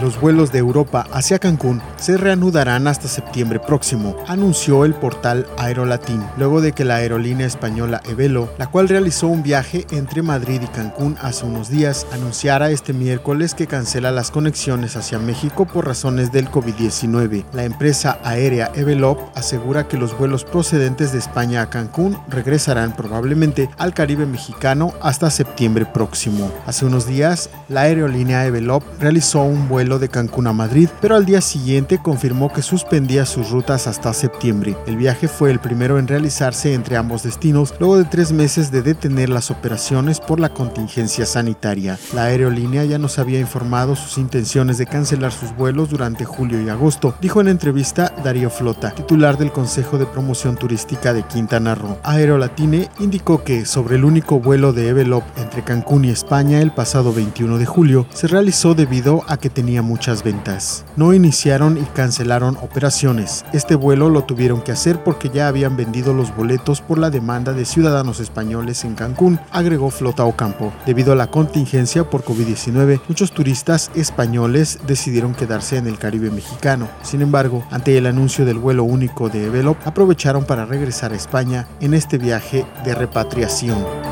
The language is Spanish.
Los vuelos de Europa hacia Cancún se reanudarán hasta septiembre próximo, anunció el portal Aerolatín, luego de que la aerolínea española Evelo, la cual realizó un viaje entre Madrid y Cancún hace unos días, anunciara este miércoles que cancela las conexiones hacia México por razones del COVID-19. La empresa aérea Evelop asegura que los vuelos procedentes de España a Cancún regresarán probablemente al Caribe mexicano hasta septiembre próximo. Hace unos días, la aerolínea Evelop realizó un vuelo de Cancún a Madrid, pero al día siguiente confirmó que suspendía sus rutas hasta septiembre. El viaje fue el primero en realizarse entre ambos destinos luego de tres meses de detener las operaciones por la contingencia sanitaria. La aerolínea ya nos había informado sus intenciones de cancelar sus vuelos durante julio y agosto, dijo en entrevista Darío Flota, titular del Consejo de Promoción Turística de Quintana Roo. Aerolatine indicó que sobre el único vuelo de Evelop entre Cancún y España el pasado 21 de julio se realizó debido a que tenía muchas ventas. No iniciaron y cancelaron operaciones. Este vuelo lo tuvieron que hacer porque ya habían vendido los boletos por la demanda de ciudadanos españoles en Cancún, agregó Flota Ocampo. Debido a la contingencia por COVID-19, muchos turistas españoles decidieron quedarse en el Caribe mexicano. Sin embargo, ante el anuncio del vuelo único de Evelop, aprovecharon para regresar a España en este viaje de repatriación.